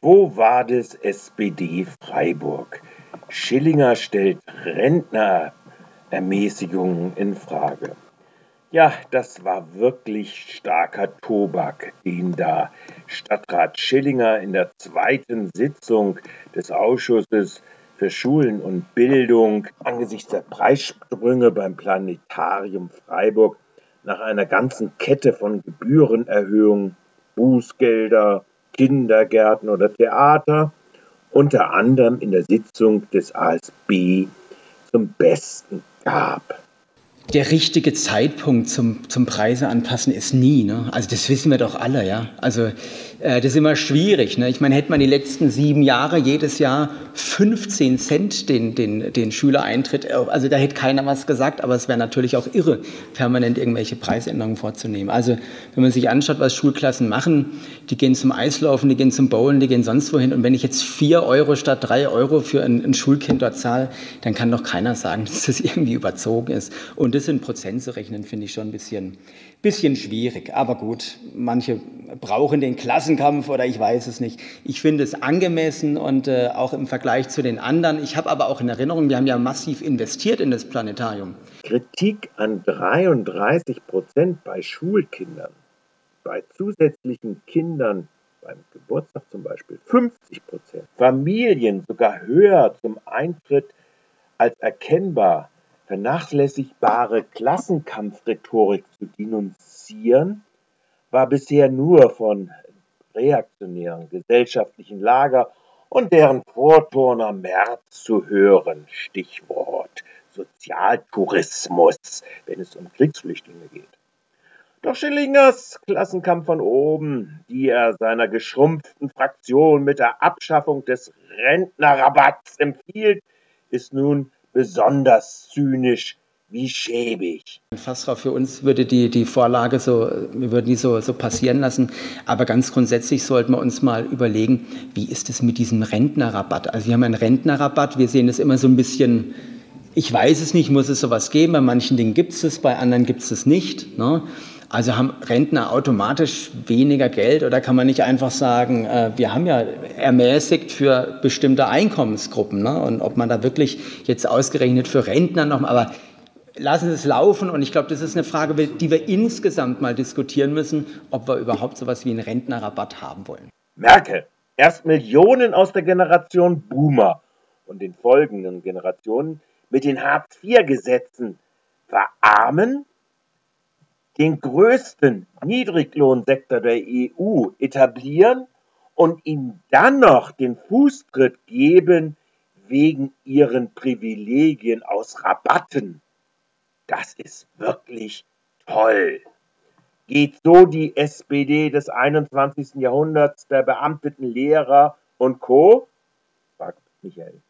Quo vadis SPD Freiburg? Schillinger stellt Rentnerermäßigungen in Frage. Ja, das war wirklich starker Tobak, den da Stadtrat Schillinger in der zweiten Sitzung des Ausschusses für Schulen und Bildung angesichts der Preissprünge beim Planetarium Freiburg nach einer ganzen Kette von Gebührenerhöhungen, Bußgelder, Kindergärten oder Theater, unter anderem in der Sitzung des ASB zum Besten gab der richtige Zeitpunkt zum, zum Preise anpassen ist nie. Ne? Also das wissen wir doch alle, ja. Also das ist immer schwierig. Ne? Ich meine, hätte man die letzten sieben Jahre jedes Jahr 15 Cent den, den, den Schülereintritt, äh, also da hätte keiner was gesagt, aber es wäre natürlich auch irre, permanent irgendwelche Preisänderungen vorzunehmen. Also wenn man sich anschaut, was Schulklassen machen, die gehen zum Eislaufen, die gehen zum Bowlen, die gehen sonst wohin. Und wenn ich jetzt vier Euro statt drei Euro für ein, ein Schulkind dort zahle, dann kann doch keiner sagen, dass das irgendwie überzogen ist. Und das in Prozent zu rechnen, finde ich schon ein bisschen, bisschen schwierig. Aber gut, manche brauchen den Klassenkampf oder ich weiß es nicht. Ich finde es angemessen und äh, auch im Vergleich zu den anderen. Ich habe aber auch in Erinnerung, wir haben ja massiv investiert in das Planetarium. Kritik an 33 Prozent bei Schulkindern, bei zusätzlichen Kindern beim Geburtstag zum Beispiel 50 Prozent, Familien sogar höher zum Eintritt als erkennbar vernachlässigbare Klassenkampfrhetorik zu denunzieren, war bisher nur von reaktionären gesellschaftlichen Lager und deren Vorturner März zu hören. Stichwort Sozialtourismus, wenn es um Kriegsflüchtlinge geht. Doch Schillingers Klassenkampf von oben, die er seiner geschrumpften Fraktion mit der Abschaffung des Rentnerrabatts empfiehlt, ist nun besonders zynisch wie schäbig. Fast für uns würde die, die Vorlage so, wir würden die so, so passieren lassen. Aber ganz grundsätzlich sollten wir uns mal überlegen, wie ist es mit diesem Rentnerrabatt? Also wir haben einen Rentnerrabatt, wir sehen das immer so ein bisschen, ich weiß es nicht, muss es sowas geben, bei manchen Dingen gibt es es, bei anderen gibt es es nicht. Ne? Also haben Rentner automatisch weniger Geld oder kann man nicht einfach sagen, äh, wir haben ja ermäßigt für bestimmte Einkommensgruppen ne? und ob man da wirklich jetzt ausgerechnet für Rentner noch, aber lassen Sie es laufen und ich glaube, das ist eine Frage, die wir insgesamt mal diskutieren müssen, ob wir überhaupt so etwas wie einen Rentnerrabatt haben wollen. Merkel, erst Millionen aus der Generation Boomer und den folgenden Generationen mit den Hartz-IV-Gesetzen verarmen den größten Niedriglohnsektor der EU etablieren und ihm dann noch den Fußtritt geben wegen ihren Privilegien aus Rabatten. Das ist wirklich toll. Geht so die SPD des 21. Jahrhunderts der beamteten Lehrer und Co? fragt Michael.